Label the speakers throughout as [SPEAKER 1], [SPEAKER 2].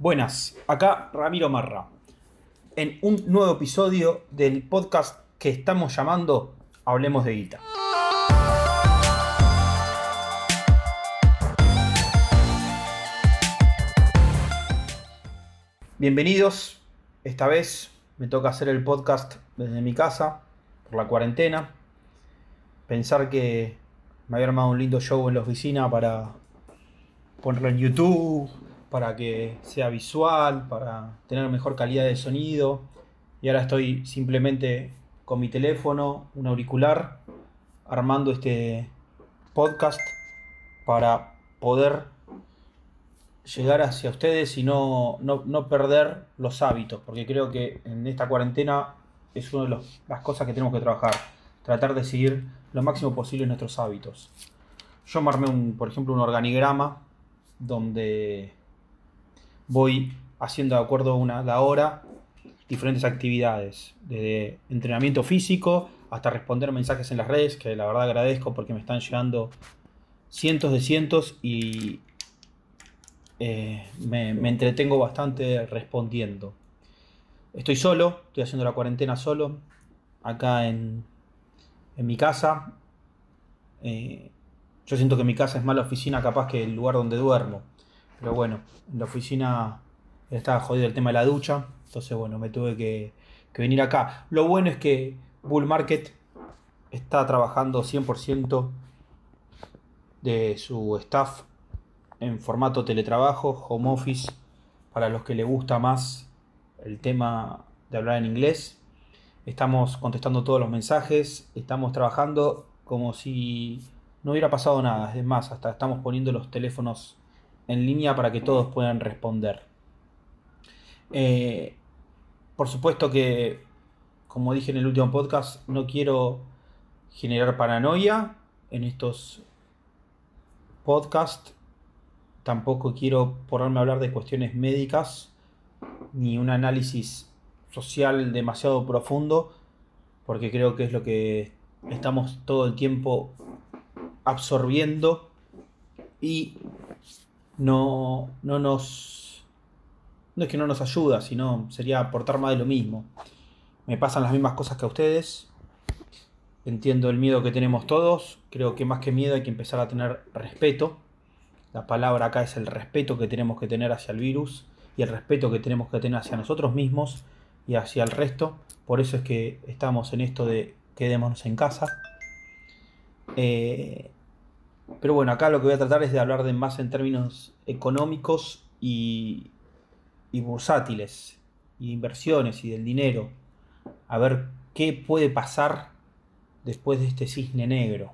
[SPEAKER 1] Buenas, acá Ramiro Marra, en un nuevo episodio del podcast que estamos llamando Hablemos de Guita. Bienvenidos, esta vez me toca hacer el podcast desde mi casa, por la cuarentena. Pensar que me había armado un lindo show en la oficina para ponerlo en YouTube, para que sea visual, para tener mejor calidad de sonido. Y ahora estoy simplemente con mi teléfono, un auricular, armando este podcast para poder llegar hacia ustedes y no, no, perder los hábitos, porque creo que en esta cuarentena es una de las cosas que tenemos que trabajar, tratar de seguir lo máximo posible nuestros hábitos. Yo me armé, un, por ejemplo, un organigrama donde voy haciendo de acuerdo a una, la hora diferentes actividades, desde entrenamiento físico hasta responder mensajes en las redes, que la verdad agradezco porque me están llegando cientos de cientos y eh, me, entretengo bastante respondiendo. Estoy solo, estoy haciendo la cuarentena solo, acá en, en mi casa. Eh, yo siento que mi casa es más la oficina capaz que el lugar donde duermo. Pero bueno, en la oficina estaba jodido el tema de la ducha. Entonces, bueno, me tuve que, venir acá. Lo bueno es que Bull Market está trabajando 100% de su staff en formato teletrabajo, home office, para los que les gusta más el tema de hablar en inglés. Estamos contestando todos los mensajes, estamos trabajando como si no hubiera pasado nada. Es más, hasta estamos poniendo los teléfonos en línea para que todos puedan responder. Eh, por supuesto que, como dije en el último podcast, no quiero generar paranoia en estos podcasts. Tampoco quiero ponerme a hablar de cuestiones médicas ni un análisis social demasiado profundo, porque creo que es lo que estamos todo el tiempo absorbiendo y no, no nos... No es que no nos ayuda, sino sería aportar más de lo mismo. Me pasan las mismas cosas que a ustedes. Entiendo el miedo que tenemos todos. Creo que más que miedo hay que empezar a tener respeto. La palabra acá es el respeto que tenemos que tener hacia el virus y el respeto que tenemos que tener hacia nosotros mismos y hacia el resto. Por eso es que estamos en esto de quedémonos en casa. Eh, pero bueno, acá lo que voy a tratar es de hablar de más en términos económicos y, y bursátiles, y inversiones y del dinero. A ver qué puede pasar después de este cisne negro.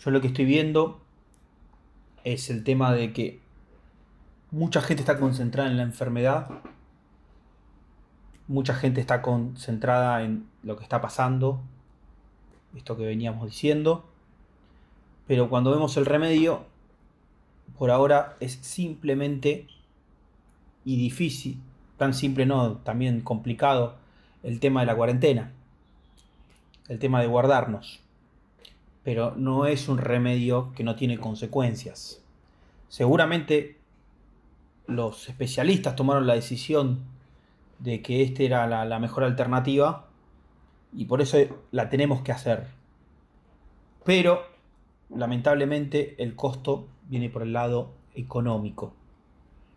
[SPEAKER 1] Yo lo que estoy viendo es el tema de que mucha gente está concentrada en la enfermedad, mucha gente está concentrada en lo que está pasando, esto que veníamos diciendo, pero cuando vemos el remedio, por ahora es simplemente y difícil, tan simple no, también complicado, el tema de la cuarentena, el tema de guardarnos. Pero no es un remedio que no tiene consecuencias. Seguramente los especialistas tomaron la decisión de que esta era la, la mejor alternativa y por eso la tenemos que hacer. Pero lamentablemente el costo viene por el lado económico,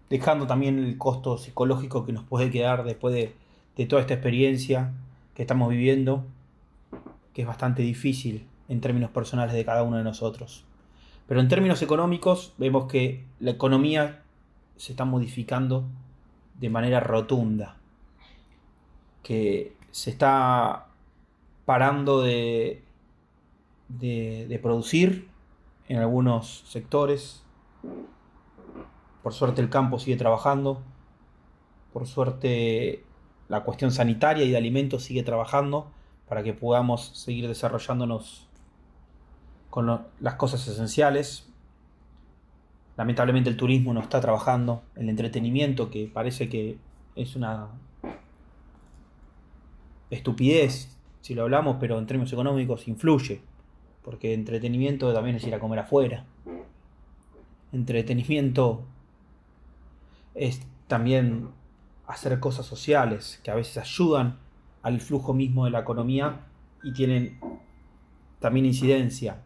[SPEAKER 1] dejando también el costo psicológico que nos puede quedar después de, toda esta experiencia que estamos viviendo, que es bastante difícil en términos personales de cada uno de nosotros. Pero en términos económicos vemos que la economía se está modificando de manera rotunda, que se está parando de de, producir en algunos sectores. Por suerte el campo sigue trabajando. Por suerte la cuestión sanitaria y de alimentos sigue trabajando para que podamos seguir desarrollándonos con las cosas esenciales. Lamentablemente el turismo no está trabajando, el entretenimiento que parece que es una estupidez si lo hablamos, pero en términos económicos influye. Porque entretenimiento también es ir a comer afuera. Entretenimiento es también hacer cosas sociales que a veces ayudan al flujo mismo de la economía y tienen también incidencia.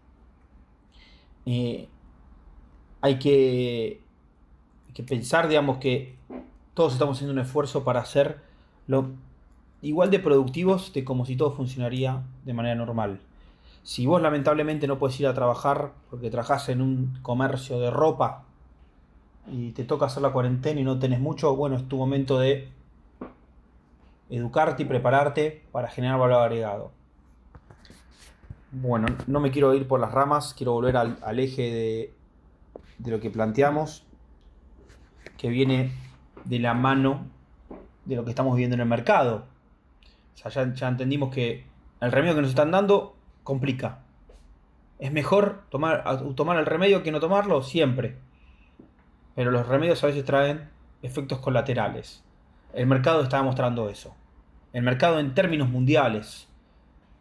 [SPEAKER 1] Eh, hay que, que pensar, digamos, que todos estamos haciendo un esfuerzo para hacer lo igual de productivos de como si todo funcionaría de manera normal. Si vos lamentablemente no puedes ir a trabajar porque trabajas en un comercio de ropa y te toca hacer la cuarentena y no tenés mucho, bueno, es tu momento de educarte y prepararte para generar valor agregado. Bueno, no me quiero ir por las ramas, quiero volver al, eje de, de lo que planteamos, que viene de la mano de lo que estamos viendo en el mercado. O sea, ya, entendimos que el remedio que nos están dando complica. Es mejor tomar, tomar el remedio que no tomarlo siempre. Pero los remedios a veces traen efectos colaterales. El mercado está demostrando eso. El mercado en términos mundiales.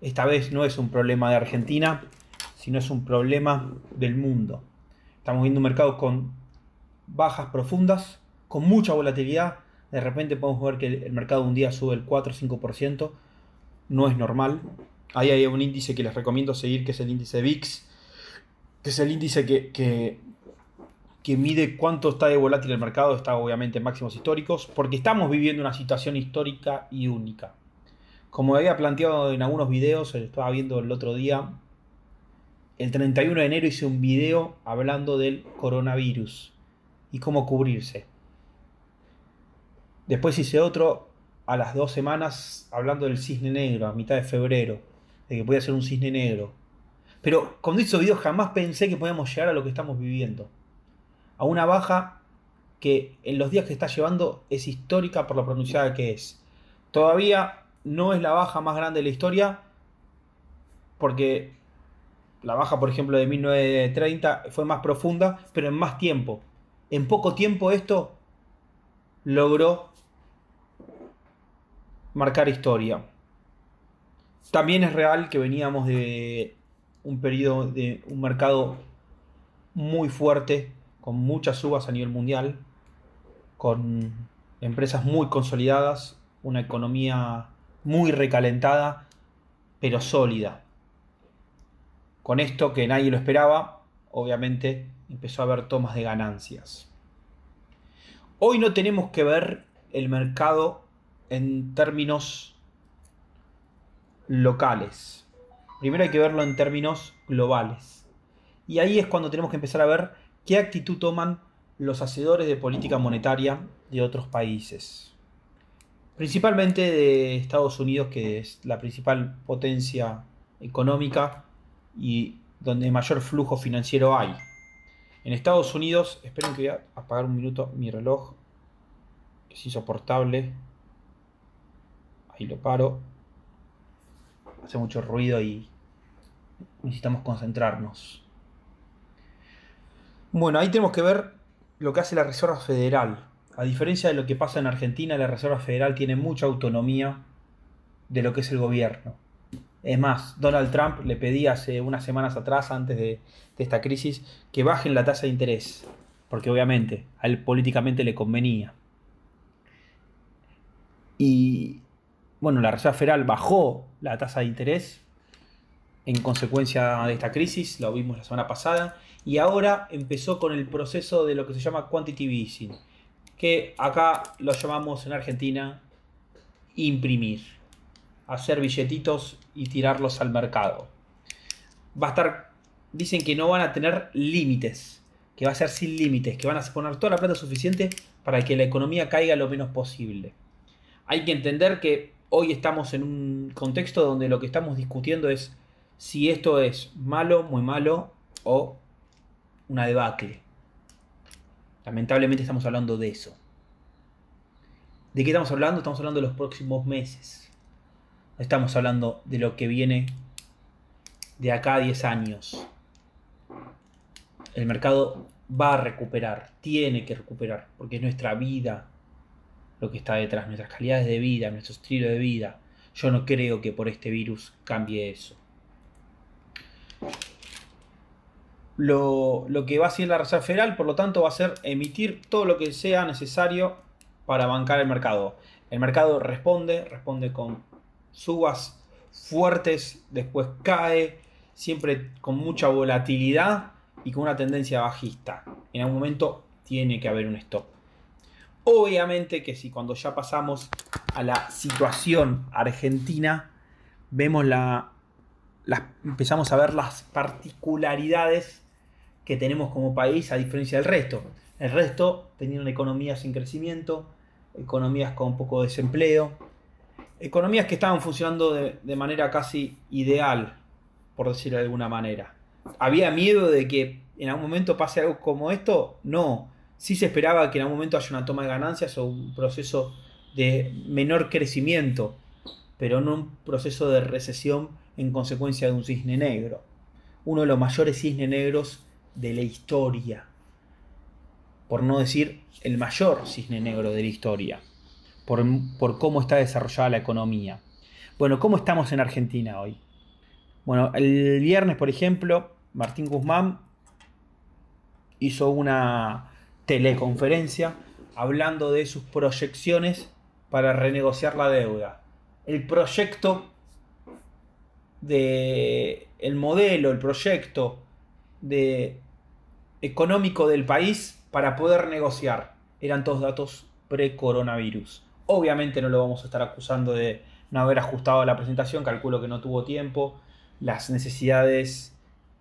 [SPEAKER 1] Esta vez no es un problema de Argentina, sino es un problema del mundo. Estamos viendo un mercado con bajas profundas, con mucha volatilidad. De repente podemos ver que el mercado un día sube el 4 o 5%. No es normal. Ahí hay un índice que les recomiendo seguir, que es el índice VIX, que es el índice que, que, mide cuánto está de volátil el mercado. Está obviamente en máximos históricos, porque estamos viviendo una situación histórica y única. Como había planteado en algunos videos, estaba viendo el otro día, el 31 de enero hice un video hablando del coronavirus y cómo cubrirse. Después hice otro a las dos semanas hablando del cisne negro, a mitad de febrero, de que podía ser un cisne negro. Pero con dicho video jamás pensé que podíamos llegar a lo que estamos viviendo. A una baja que en los días que está llevando es histórica por lo pronunciada que es. Todavía no es la baja más grande de la historia, porque la baja, por ejemplo, de 1930 fue más profunda, pero en más tiempo. En poco tiempo esto logró marcar historia. También es real que veníamos de un periodo de un mercado muy fuerte, con muchas subas a nivel mundial, con empresas muy consolidadas, una economía muy recalentada, pero sólida. Con esto que nadie lo esperaba, obviamente empezó a haber tomas de ganancias. Hoy no tenemos que ver el mercado en términos locales. Primero hay que verlo en términos globales. Y ahí es cuando tenemos que empezar a ver qué actitud toman los hacedores de política monetaria de otros países. Principalmente de Estados Unidos, que es la principal potencia económica y donde mayor flujo financiero hay. En Estados Unidos, esperen que voy a apagar un minuto mi reloj, que es insoportable. Ahí lo paro. Hace mucho ruido y necesitamos concentrarnos. Bueno, ahí tenemos que ver lo que hace la Reserva Federal. A diferencia de lo que pasa en Argentina, la Reserva Federal tiene mucha autonomía de lo que es el gobierno. Es más, Donald Trump le pedía hace unas semanas atrás, antes de, esta crisis, que bajen la tasa de interés, porque obviamente a él políticamente le convenía. Y bueno, la Reserva Federal bajó la tasa de interés en consecuencia de esta crisis, lo vimos la semana pasada, y ahora empezó con el proceso de lo que se llama quantitative easing, que acá lo llamamos en Argentina imprimir, hacer billetitos y tirarlos al mercado. Va a estar, dicen que no van a tener límites, que va a ser sin límites, que van a poner toda la plata suficiente para que la economía caiga lo menos posible. Hay que entender que hoy estamos en un contexto donde lo que estamos discutiendo es si esto es malo, muy malo o una debacle. Lamentablemente estamos hablando de eso. ¿De qué estamos hablando? Estamos hablando de los próximos meses. Estamos hablando de lo que viene de acá a 10 años. El mercado va a recuperar, tiene que recuperar, porque es nuestra vida, lo que está detrás, nuestras calidades de vida, nuestro estilo de vida. Yo no creo que por este virus cambie eso. lo, lo que va a hacer la Reserva Federal, por lo tanto, va a ser emitir todo lo que sea necesario para bancar el mercado. El mercado responde, responde con subas fuertes, después cae, siempre con mucha volatilidad y con una tendencia bajista. En algún momento tiene que haber un stop. Obviamente que si cuando ya pasamos a la situación argentina, vemos la, empezamos a ver las particularidades que tenemos como país a diferencia del resto. El resto tenían economías sin crecimiento, economías con poco desempleo, economías que estaban funcionando de, de manera casi ideal, por decirlo de alguna manera. ¿Había miedo de que en algún momento pase algo como esto? No. Sí se esperaba que en algún momento haya una toma de ganancias o un proceso de menor crecimiento, pero no un proceso de recesión en consecuencia de un cisne negro. Uno de los mayores cisnes negros de la historia. Por no decir el mayor cisne negro de la historia. Por, por cómo está desarrollada la economía. Bueno, ¿cómo estamos en Argentina hoy? Bueno, el viernes, por ejemplo, Martín Guzmán hizo una teleconferencia hablando de sus proyecciones para renegociar la deuda. El proyecto de el modelo, el proyecto de económico del país para poder negociar. Eran todos datos pre-coronavirus. Obviamente no lo vamos a estar acusando de no haber ajustado la presentación, calculo que no tuvo tiempo, las necesidades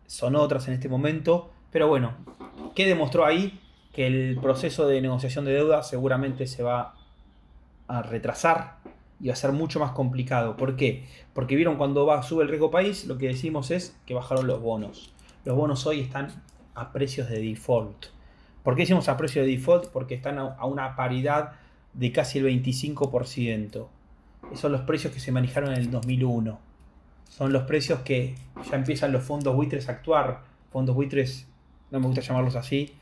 [SPEAKER 1] son otras en este momento, pero bueno, ¿qué demostró ahí? Que el proceso de negociación de deuda seguramente se va a retrasar y va a ser mucho más complicado. ¿Por qué? Porque vieron cuando va, sube el riesgo país, lo que decimos es que bajaron los bonos. Los bonos hoy están a precios de default. ¿Por qué decimos a precio de default? Porque están a una paridad de casi el 25%. Esos son los precios que se manejaron en el 2001 son los precios que ya empiezan los fondos buitres a actuar. Fondos buitres, no me gusta llamarlos así,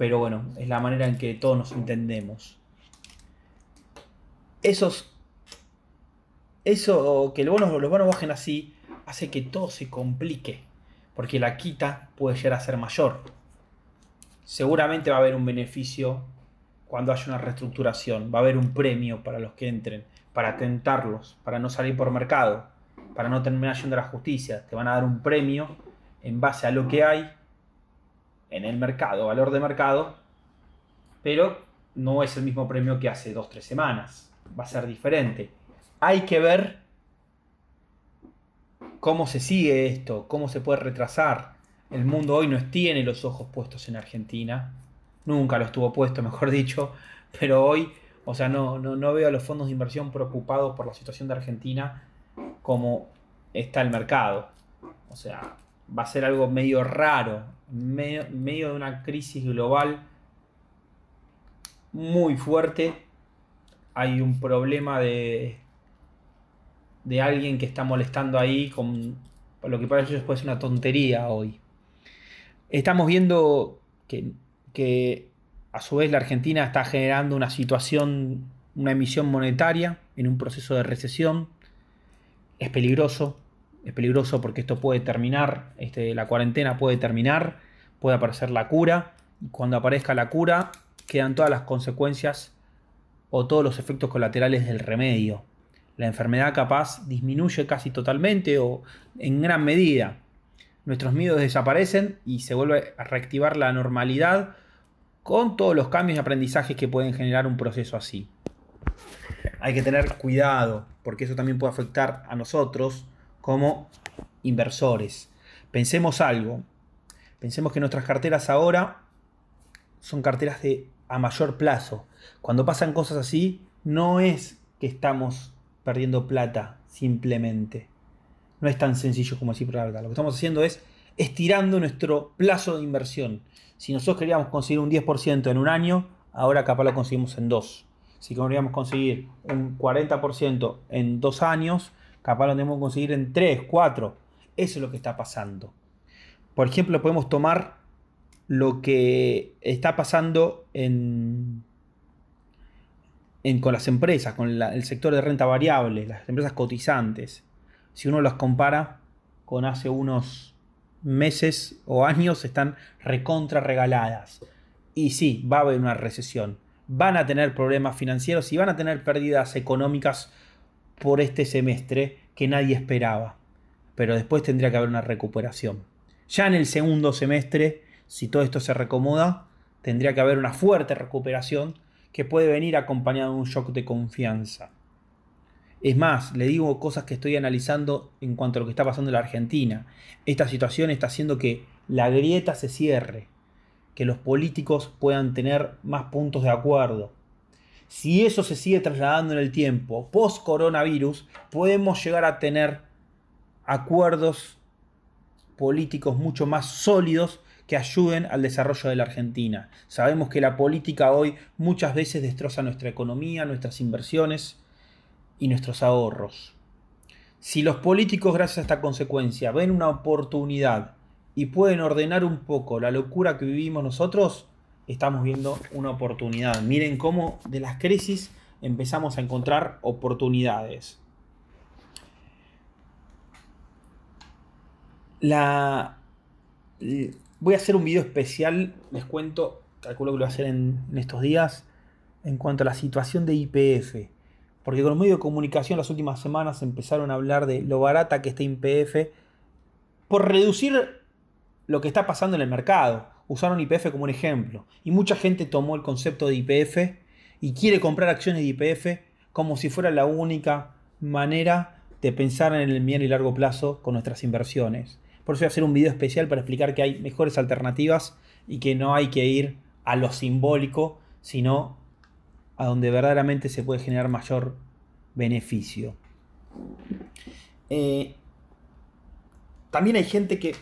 [SPEAKER 1] pero bueno, es la manera en que todos nos entendemos. Esos, eso que los bonos, los bajen así, hace que todo se complique, porque la quita puede llegar a ser mayor. Seguramente va a haber un beneficio cuando haya una reestructuración, va a haber un premio para los que entren, para tentarlos, para no salir por mercado para no terminar yendo a la justicia, te van a dar un premio en base a lo que hay en el mercado, valor de mercado, pero no es el mismo premio que hace dos, tres semanas, va a ser diferente. Hay que ver cómo se sigue esto, cómo se puede retrasar. El mundo hoy no tiene los ojos puestos en Argentina, nunca lo estuvo puesto, mejor dicho, pero hoy, o sea, no, no, no veo a los fondos de inversión preocupados por la situación de Argentina como está el mercado. O sea, va a ser algo medio raro, medio, medio de una crisis global muy fuerte. Hay un problema de, de alguien que está molestando ahí con lo que para ellos puede ser una tontería hoy. Estamos viendo que, que a su vez la Argentina está generando una situación, una emisión monetaria en un proceso de recesión es peligroso, es peligroso porque esto puede terminar, este, la cuarentena puede terminar, puede aparecer la cura, y cuando aparezca la cura quedan todas las consecuencias o todos los efectos colaterales del remedio. La enfermedad capaz disminuye casi totalmente o en gran medida. Nuestros miedos desaparecen y se vuelve a reactivar la normalidad con todos los cambios y aprendizajes que pueden generar un proceso así hay que tener cuidado, porque eso también puede afectar a nosotros como inversores. Pensemos algo, pensemos que nuestras carteras ahora son carteras de a mayor plazo. Cuando pasan cosas así, no es que estamos perdiendo plata simplemente. No es tan sencillo como decir la verdad. Lo que estamos haciendo es estirando nuestro plazo de inversión. Si nosotros queríamos conseguir un 10% en un año, ahora capaz lo conseguimos en dos si queríamos conseguir un 40% en dos años, capaz lo tenemos que conseguir en tres, cuatro. Eso es lo que está pasando. Por ejemplo, podemos tomar lo que está pasando con las empresas, con el sector de renta variable, las empresas cotizantes. Si uno las compara con hace unos meses o años están recontra regaladas. Y sí, va a haber una recesión. Van a tener problemas financieros y van a tener pérdidas económicas por este semestre que nadie esperaba. Pero después tendría que haber una recuperación. Ya en el segundo semestre, si todo esto se recomoda, tendría que haber una fuerte recuperación que puede venir acompañado de un shock de confianza. Es más, le digo cosas que estoy analizando en cuanto a lo que está pasando en la Argentina. Esta situación está haciendo que la grieta se cierre, que los políticos puedan tener más puntos de acuerdo. Si eso se sigue trasladando en el tiempo, post coronavirus, podemos llegar a tener acuerdos políticos mucho más sólidos que ayuden al desarrollo de la Argentina. Sabemos que la política hoy muchas veces destroza nuestra economía, nuestras inversiones y nuestros ahorros. Si los políticos, gracias a esta consecuencia, ven una oportunidad y pueden ordenar un poco la locura que vivimos nosotros, estamos viendo una oportunidad. Miren cómo de las crisis empezamos a encontrar oportunidades. La... Voy a hacer un video especial, les cuento, calculo que lo voy a hacer en, en estos días, en cuanto a la situación de IPF. Porque con los medios de comunicación las últimas semanas empezaron a hablar de lo barata que está IPF por reducir lo que está pasando en el mercado. Usaron IPF como un ejemplo. Y mucha gente tomó el concepto de IPF y quiere comprar acciones de IPF como si fuera la única manera de pensar en el mediano y largo plazo con nuestras inversiones. Por eso voy a hacer un video especial para explicar que hay mejores alternativas y que no hay que ir a lo simbólico, sino a donde verdaderamente se puede generar mayor beneficio. Eh, también hay gente que,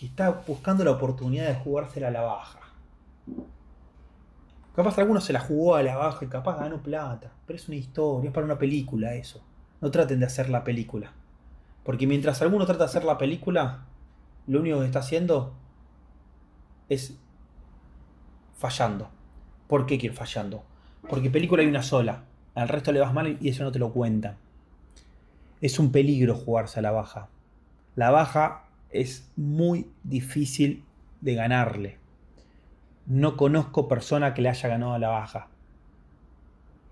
[SPEAKER 1] está buscando la oportunidad de jugársela a la baja. Capaz alguno se la jugó a la baja y capaz ganó plata. Pero es una historia, es para una película eso. No traten de hacer la película. Porque mientras alguno trata de hacer la película, lo único que está haciendo es fallando. ¿Por qué quiere fallando? Porque película hay una sola. Al resto le vas mal y eso no te lo cuenta. Es un peligro jugarse a la baja. La baja es muy difícil de ganarle. No conozco persona que le haya ganado la baja.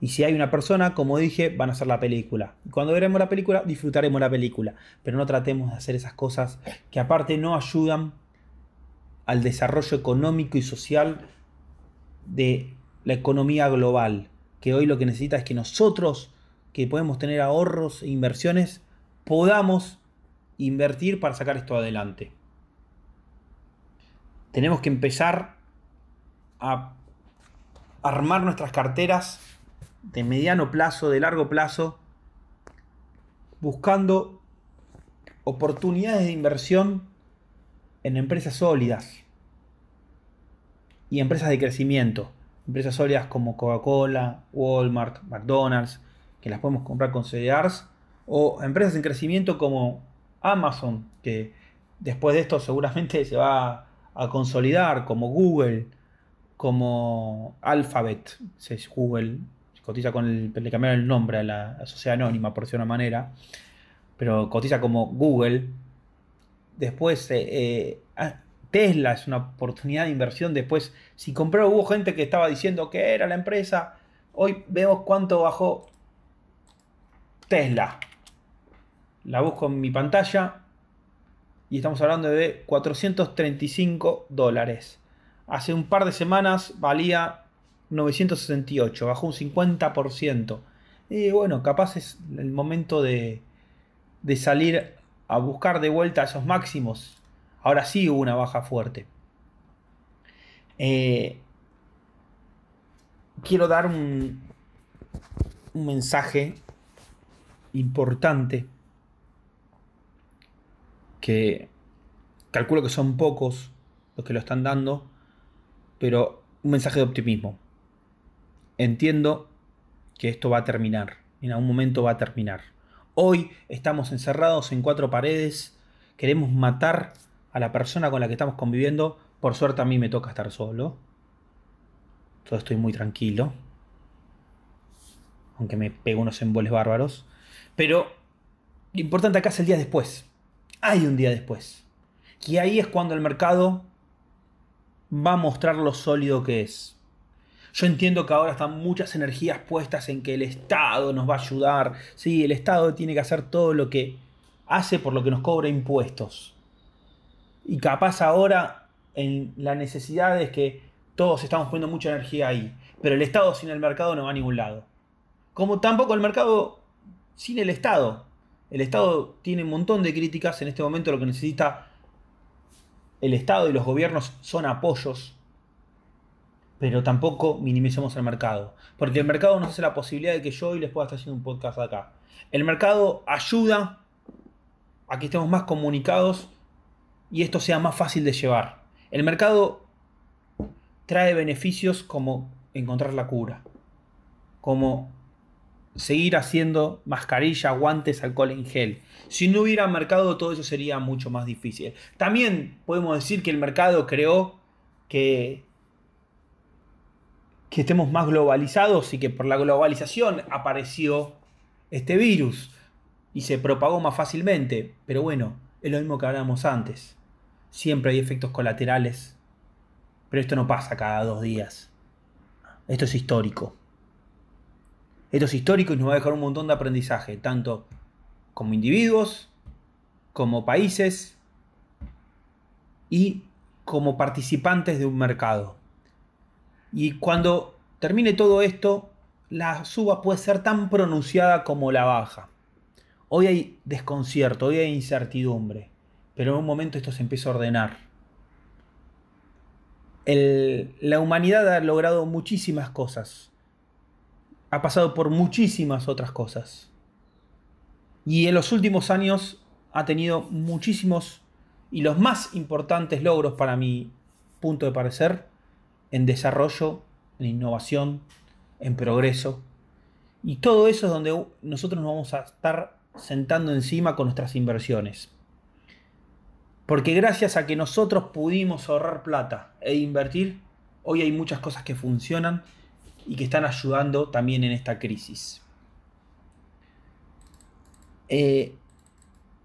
[SPEAKER 1] Y si hay una persona, como dije, van a hacer la película. Y cuando veremos la película, disfrutaremos la película. Pero no tratemos de hacer esas cosas que aparte no ayudan al desarrollo económico y social de la economía global, que hoy lo que necesita es que nosotros, que podemos tener ahorros e inversiones, podamos invertir para sacar esto adelante. Tenemos que empezar a armar nuestras carteras de mediano plazo, de largo plazo, buscando oportunidades de inversión en empresas sólidas y empresas de crecimiento empresas sólidas como Coca-Cola, Walmart, McDonald's, que las podemos comprar con CDRs, o empresas en crecimiento como Amazon, que después de esto seguramente se va a consolidar, como Google, como Alphabet, es Google, cotiza con el, le cambiaron el nombre a la, sociedad anónima, por decirlo de una manera, pero cotiza como Google. Después eh, eh, Tesla es una oportunidad de inversión. Después, si compró, hubo gente que estaba diciendo que era la empresa. Hoy vemos cuánto bajó Tesla. La busco en mi pantalla. Y estamos hablando de 435 dólares. Hace un par de semanas valía 968. Bajó un 50%. Y bueno, capaz es el momento de, de salir a buscar de vuelta esos máximos Ahora sí hubo una baja fuerte. Eh, quiero dar un, un mensaje importante que calculo que son pocos los que lo están dando, pero un mensaje de optimismo. Entiendo que esto va a terminar, en algún momento va a terminar. Hoy estamos encerrados en cuatro paredes, queremos matar a la persona con la que estamos conviviendo. Por suerte a mí me toca estar solo. Todo estoy muy tranquilo. Aunque me pego unos emboles bárbaros. Pero lo importante acá es el día después. Hay un día después. Y ahí es cuando el mercado va a mostrar lo sólido que es. Yo entiendo que ahora están muchas energías puestas en que el Estado nos va a ayudar. Sí, el Estado tiene que hacer todo lo que hace por lo que nos cobra impuestos. Y capaz ahora en la necesidad es que todos estamos poniendo mucha energía ahí. Pero el Estado sin el mercado no va a ningún lado. Como tampoco el mercado sin el Estado. El Estado tiene un montón de críticas. En este momento lo que necesita el Estado y los gobiernos son apoyos. Pero tampoco minimicemos el mercado. Porque el mercado nos hace la posibilidad de que yo hoy les pueda estar haciendo un podcast acá. El mercado ayuda a que estemos más comunicados y esto sea más fácil de llevar. El mercado trae beneficios como encontrar la cura, como seguir haciendo mascarilla, guantes, alcohol en gel. Si no hubiera mercado, todo eso sería mucho más difícil. También podemos decir que el mercado creó que, que estemos más globalizados y que por la globalización apareció este virus y se propagó más fácilmente. Pero bueno, es lo mismo que hablábamos antes. Siempre hay efectos colaterales. Pero esto no pasa cada dos días. Esto es histórico. Esto es histórico nos va a dejar un montón de aprendizaje, tanto como individuos, como países y como participantes de un mercado. Y cuando termine todo esto, la suba puede ser tan pronunciada como la baja. Hoy hay desconcierto, hoy hay incertidumbre, pero en un momento esto se empieza a ordenar. la humanidad ha logrado muchísimas cosas, ha pasado por muchísimas otras cosas. Y en los últimos años ha tenido muchísimos y los más importantes logros para mi punto de parecer en desarrollo, en innovación, en progreso. Y todo eso es donde nosotros nos vamos a estar sentando encima con nuestras inversiones. Porque gracias a que nosotros pudimos ahorrar plata e invertir, hoy hay muchas cosas que funcionan y que están ayudando también en esta crisis. Eh,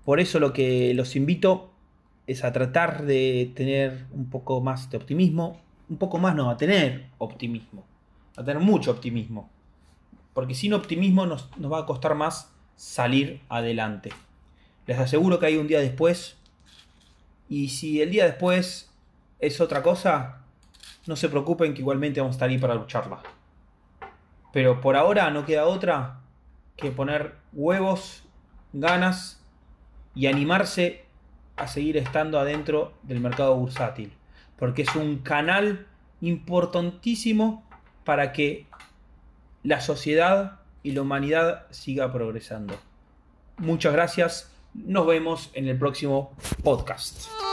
[SPEAKER 1] por eso lo que los invito es a tratar de tener un poco más de optimismo, un poco más no, a tener optimismo, a tener mucho optimismo. Porque sin optimismo nos, nos va a costar más salir adelante. Les aseguro que hay un día después. Y si el día después es otra cosa, no se preocupen que igualmente vamos a estar ahí para lucharla. Pero por ahora no queda otra que poner huevos, ganas y animarse a seguir estando adentro del mercado bursátil. Porque es un canal importantísimo para que la sociedad y la humanidad siga progresando. Muchas gracias. Nos vemos en el próximo podcast.